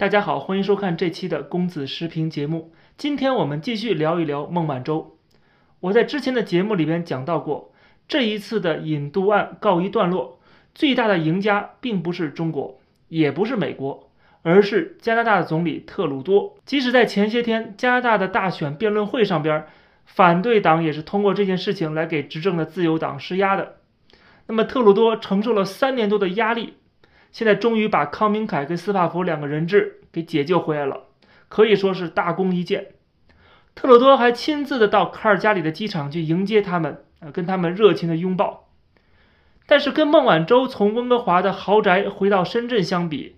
大家好，欢迎收看这期的公子时评节目。今天我们继续聊一聊孟晚舟。我在之前的节目里边讲到过，这一次的引渡案告一段落，最大的赢家并不是中国，也不是美国，而是加拿大的总理特鲁多。即使在前些天加拿大的大选辩论会上边，反对党也是通过这件事情来给执政的自由党施压的。那么特鲁多承受了三年多的压力。现在终于把康明凯跟斯帕弗两个人质给解救回来了，可以说是大功一件。特鲁多还亲自的到卡尔加里的机场去迎接他们，呃，跟他们热情的拥抱。但是跟孟晚舟从温哥华的豪宅回到深圳相比，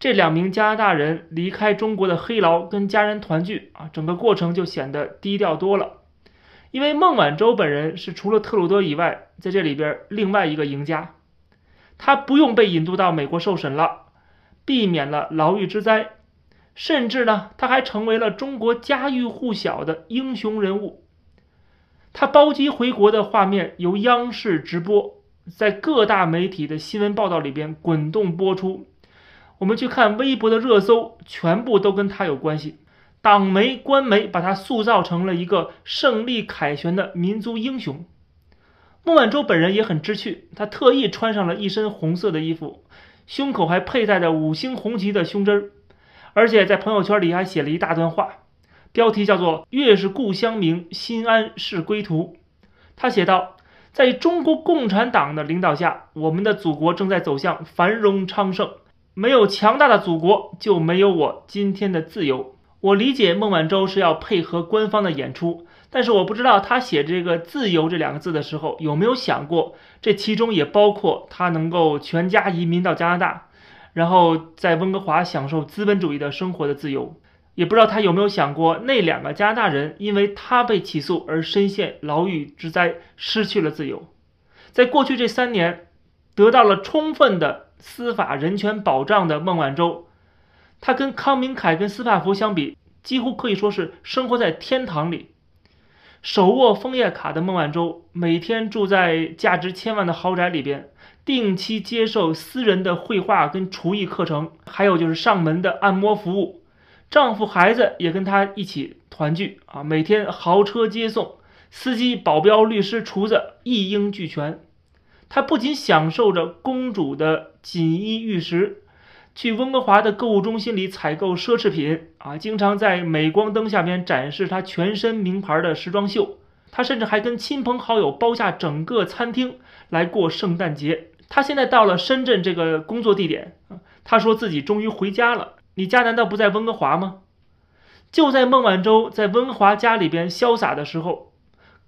这两名加拿大人离开中国的黑牢跟家人团聚啊，整个过程就显得低调多了。因为孟晚舟本人是除了特鲁多以外，在这里边另外一个赢家。他不用被引渡到美国受审了，避免了牢狱之灾，甚至呢，他还成为了中国家喻户晓的英雄人物。他包机回国的画面由央视直播，在各大媒体的新闻报道里边滚动播出。我们去看微博的热搜，全部都跟他有关系。党媒、官媒把他塑造成了一个胜利凯旋的民族英雄。孟晚舟本人也很知趣，他特意穿上了一身红色的衣服，胸口还佩戴着五星红旗的胸针儿，而且在朋友圈里还写了一大段话，标题叫做“月是故乡明，心安是归途”。他写道：“在中国共产党的领导下，我们的祖国正在走向繁荣昌盛。没有强大的祖国，就没有我今天的自由。”我理解孟晚舟是要配合官方的演出。但是我不知道他写这个“自由”这两个字的时候，有没有想过这其中也包括他能够全家移民到加拿大，然后在温哥华享受资本主义的生活的自由？也不知道他有没有想过那两个加拿大人因为他被起诉而深陷牢狱之灾，失去了自由。在过去这三年，得到了充分的司法人权保障的孟晚舟，他跟康明凯跟斯帕弗相比，几乎可以说是生活在天堂里。手握枫叶卡的孟晚舟，每天住在价值千万的豪宅里边，定期接受私人的绘画跟厨艺课程，还有就是上门的按摩服务。丈夫孩子也跟她一起团聚啊，每天豪车接送，司机、保镖、律师、厨子一应俱全。她不仅享受着公主的锦衣玉食。去温哥华的购物中心里采购奢侈品啊，经常在镁光灯下面展示他全身名牌的时装秀。他甚至还跟亲朋好友包下整个餐厅来过圣诞节。他现在到了深圳这个工作地点，啊，他说自己终于回家了。你家难道不在温哥华吗？就在孟晚舟在温哥华家里边潇洒的时候，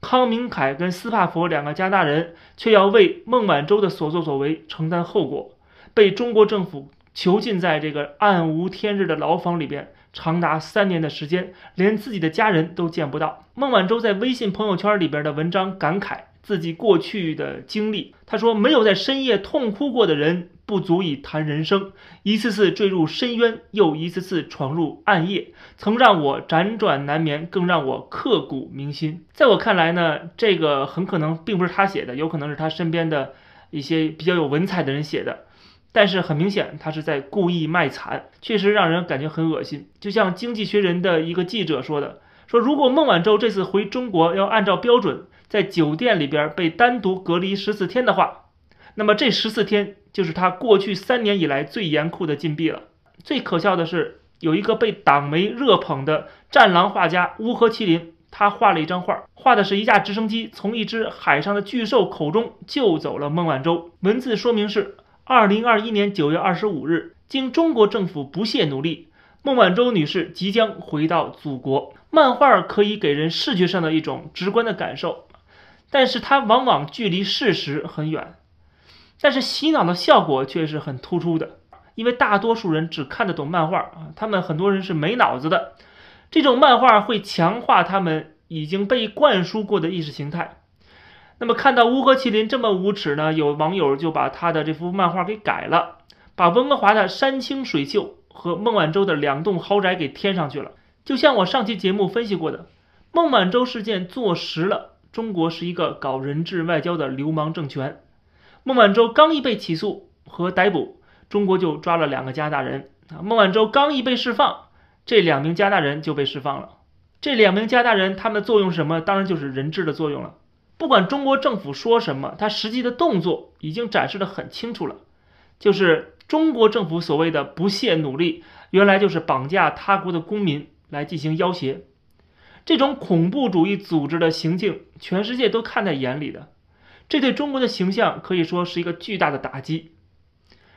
康明凯跟斯帕佛两个加拿大人却要为孟晚舟的所作所为承担后果，被中国政府。囚禁在这个暗无天日的牢房里边，长达三年的时间，连自己的家人都见不到。孟晚舟在微信朋友圈里边的文章感慨自己过去的经历，他说：“没有在深夜痛哭过的人，不足以谈人生。一次次坠入深渊，又一次次闯入暗夜，曾让我辗转难眠，更让我刻骨铭心。”在我看来呢，这个很可能并不是他写的，有可能是他身边的一些比较有文采的人写的。但是很明显，他是在故意卖惨，确实让人感觉很恶心。就像《经济学人》的一个记者说的：“说如果孟晚舟这次回中国要按照标准在酒店里边被单独隔离十四天的话，那么这十四天就是他过去三年以来最严酷的禁闭了。”最可笑的是，有一个被党媒热捧的战狼画家乌合麒麟，他画了一张画，画的是一架直升机从一只海上的巨兽口中救走了孟晚舟。文字说明是。二零二一年九月二十五日，经中国政府不懈努力，孟晚舟女士即将回到祖国。漫画可以给人视觉上的一种直观的感受，但是它往往距离事实很远。但是洗脑的效果却是很突出的，因为大多数人只看得懂漫画啊，他们很多人是没脑子的。这种漫画会强化他们已经被灌输过的意识形态。那么看到乌合麒麟这么无耻呢？有网友就把他的这幅漫画给改了，把温哥华的山清水秀和孟晚舟的两栋豪宅给添上去了。就像我上期节目分析过的，孟晚舟事件坐实了中国是一个搞人质外交的流氓政权。孟晚舟刚一被起诉和逮捕，中国就抓了两个加拿大人，啊，孟晚舟刚一被释放，这两名加拿大人就被释放了。这两名加拿大人他们的作用是什么？当然就是人质的作用了。不管中国政府说什么，他实际的动作已经展示的很清楚了，就是中国政府所谓的不懈努力，原来就是绑架他国的公民来进行要挟。这种恐怖主义组织的行径，全世界都看在眼里的，这对中国的形象可以说是一个巨大的打击。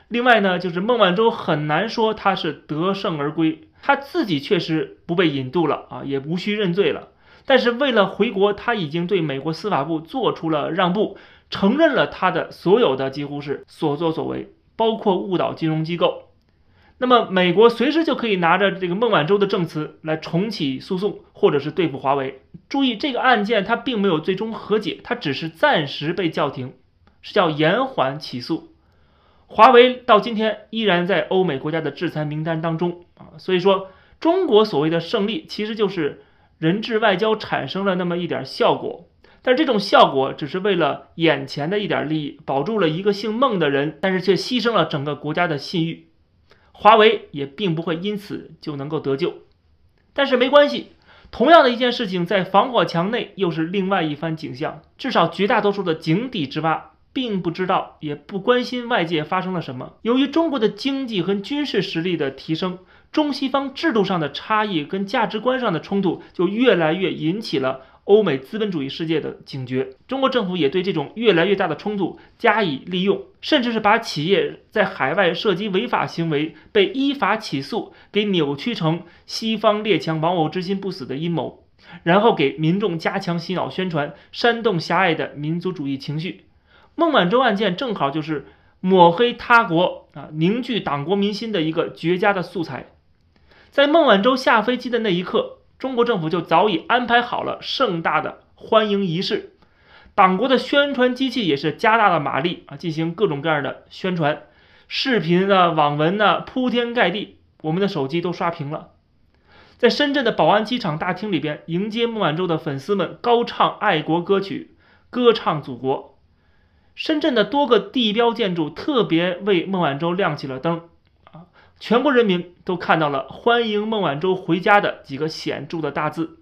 另外呢，就是孟晚舟很难说他是得胜而归，他自己确实不被引渡了啊，也无需认罪了。但是为了回国，他已经对美国司法部做出了让步，承认了他的所有的几乎是所作所为，包括误导金融机构。那么美国随时就可以拿着这个孟晚舟的证词来重启诉讼，或者是对付华为。注意，这个案件它并没有最终和解，它只是暂时被叫停，是叫延缓起诉。华为到今天依然在欧美国家的制裁名单当中啊，所以说中国所谓的胜利其实就是人质外交产生了那么一点效果，但这种效果只是为了眼前的一点利益，保住了一个姓孟的人，但是却牺牲了整个国家的信誉。华为也并不会因此就能够得救，但是没关系，同样的一件事情在防火墙内又是另外一番景象，至少绝大多数的井底之蛙。并不知道，也不关心外界发生了什么。由于中国的经济和军事实力的提升，中西方制度上的差异跟价值观上的冲突，就越来越引起了欧美资本主义世界的警觉。中国政府也对这种越来越大的冲突加以利用，甚至是把企业在海外涉及违法行为被依法起诉，给扭曲成西方列强亡我之心不死的阴谋，然后给民众加强洗脑宣传，煽动狭隘的民族主义情绪。孟晚舟案件正好就是抹黑他国啊、凝聚党国民心的一个绝佳的素材。在孟晚舟下飞机的那一刻，中国政府就早已安排好了盛大的欢迎仪式，党国的宣传机器也是加大了马力啊，进行各种各样的宣传，视频啊、网文啊铺天盖地，我们的手机都刷屏了。在深圳的宝安机场大厅里边，迎接孟晚舟的粉丝们高唱爱国歌曲，歌唱祖国。深圳的多个地标建筑特别为孟晚舟亮起了灯，全国人民都看到了欢迎孟晚舟回家的几个显著的大字。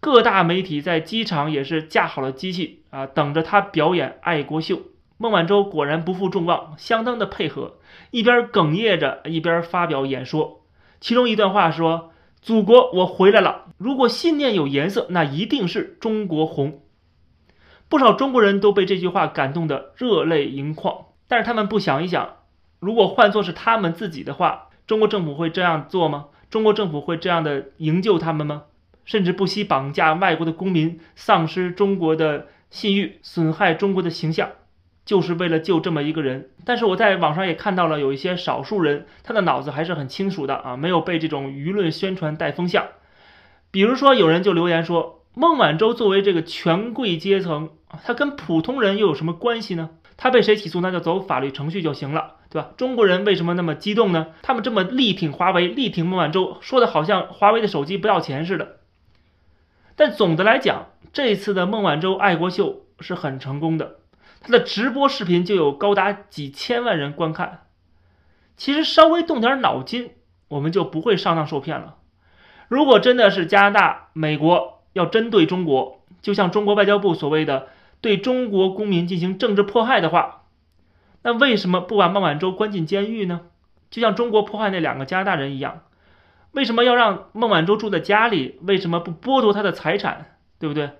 各大媒体在机场也是架好了机器啊，等着他表演爱国秀。孟晚舟果然不负众望，相当的配合，一边哽咽着，一边发表演说。其中一段话说：“祖国，我回来了。如果信念有颜色，那一定是中国红。”不少中国人都被这句话感动得热泪盈眶，但是他们不想一想，如果换作是他们自己的话，中国政府会这样做吗？中国政府会这样的营救他们吗？甚至不惜绑架外国的公民，丧失中国的信誉，损害中国的形象，就是为了救这么一个人。但是我在网上也看到了有一些少数人，他的脑子还是很清楚的啊，没有被这种舆论宣传带风向。比如说，有人就留言说，孟晚舟作为这个权贵阶层。他跟普通人又有什么关系呢？他被谁起诉，那就走法律程序就行了，对吧？中国人为什么那么激动呢？他们这么力挺华为，力挺孟晚舟，说的好像华为的手机不要钱似的。但总的来讲，这次的孟晚舟爱国秀是很成功的，他的直播视频就有高达几千万人观看。其实稍微动点脑筋，我们就不会上当受骗了。如果真的是加拿大、美国要针对中国，就像中国外交部所谓的。对中国公民进行政治迫害的话，那为什么不把孟晚舟关进监狱呢？就像中国迫害那两个加拿大人一样，为什么要让孟晚舟住在家里？为什么不剥夺他的财产？对不对？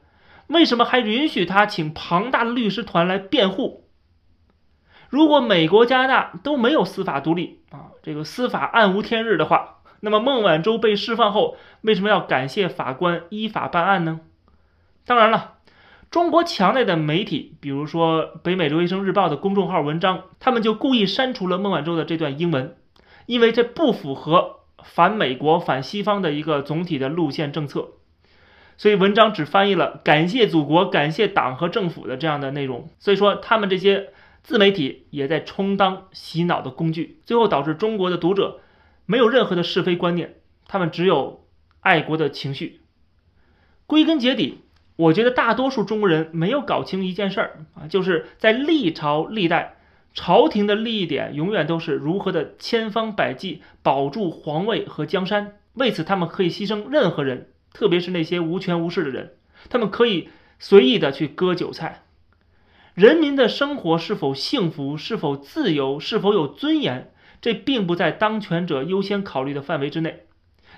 为什么还允许他请庞大的律师团来辩护？如果美国、加拿大都没有司法独立啊，这个司法暗无天日的话，那么孟晚舟被释放后，为什么要感谢法官依法办案呢？当然了。中国墙内的媒体，比如说北美留学生日报的公众号文章，他们就故意删除了孟晚舟的这段英文，因为这不符合反美国、反西方的一个总体的路线政策，所以文章只翻译了“感谢祖国、感谢党和政府”的这样的内容。所以说，他们这些自媒体也在充当洗脑的工具，最后导致中国的读者没有任何的是非观念，他们只有爱国的情绪。归根结底。我觉得大多数中国人没有搞清一件事儿啊，就是在历朝历代，朝廷的利益点永远都是如何的千方百计保住皇位和江山。为此，他们可以牺牲任何人，特别是那些无权无势的人，他们可以随意的去割韭菜。人民的生活是否幸福、是否自由、是否有尊严，这并不在当权者优先考虑的范围之内，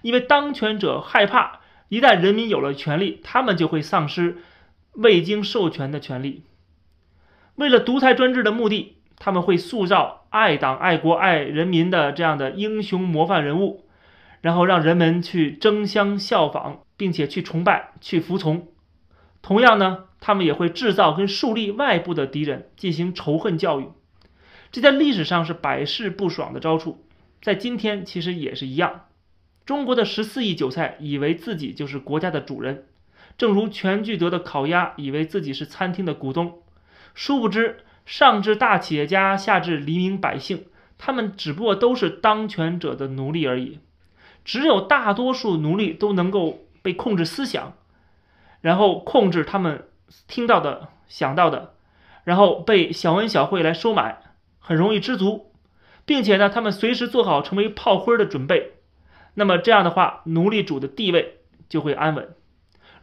因为当权者害怕，一旦人民有了权利，他们就会丧失未经授权的权利。为了独裁专制的目的，他们会塑造爱党、爱国、爱人民的这样的英雄模范人物，然后让人们去争相效仿，并且去崇拜、去服从。同样呢，他们也会制造跟树立外部的敌人，进行仇恨教育。这在历史上是百试不爽的招数，在今天其实也是一样。中国的十四亿韭菜以为自己就是国家的主人，正如全聚德的烤鸭以为自己是餐厅的股东。殊不知，上至大企业家，下至黎民百姓，他们只不过都是当权者的奴隶而已。只有大多数奴隶都能够被控制思想，然后控制他们听到的、想到的，然后被小恩小惠来收买，很容易知足，并且呢，他们随时做好成为炮灰的准备。那么这样的话，奴隶主的地位就会安稳。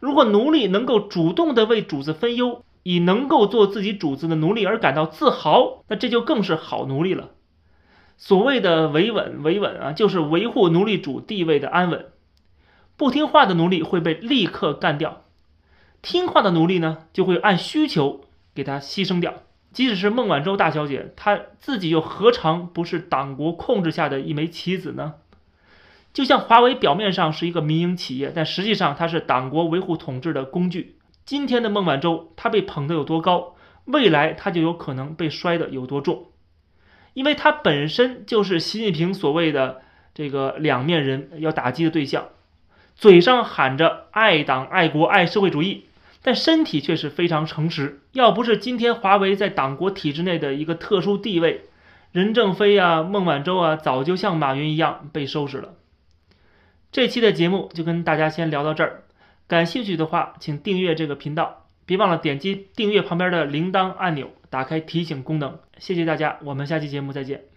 如果奴隶能够主动的为主子分忧，以能够做自己主子的奴隶而感到自豪，那这就更是好奴隶了。所谓的维稳，维稳啊，就是维护奴隶主地位的安稳。不听话的奴隶会被立刻干掉，听话的奴隶呢，就会按需求给他牺牲掉。即使是孟晚舟大小姐，她自己又何尝不是党国控制下的一枚棋子呢？就像华为表面上是一个民营企业，但实际上它是党国维护统治的工具。今天的孟晚舟，她被捧得有多高，未来她就有可能被摔得有多重，因为她本身就是习近平所谓的这个两面人要打击的对象，嘴上喊着爱党、爱国、爱社会主义，但身体却是非常诚实。要不是今天华为在党国体制内的一个特殊地位，任正非啊、孟晚舟啊，早就像马云一样被收拾了。这期的节目就跟大家先聊到这儿。感兴趣的话，请订阅这个频道，别忘了点击订阅旁边的铃铛按钮，打开提醒功能。谢谢大家，我们下期节目再见。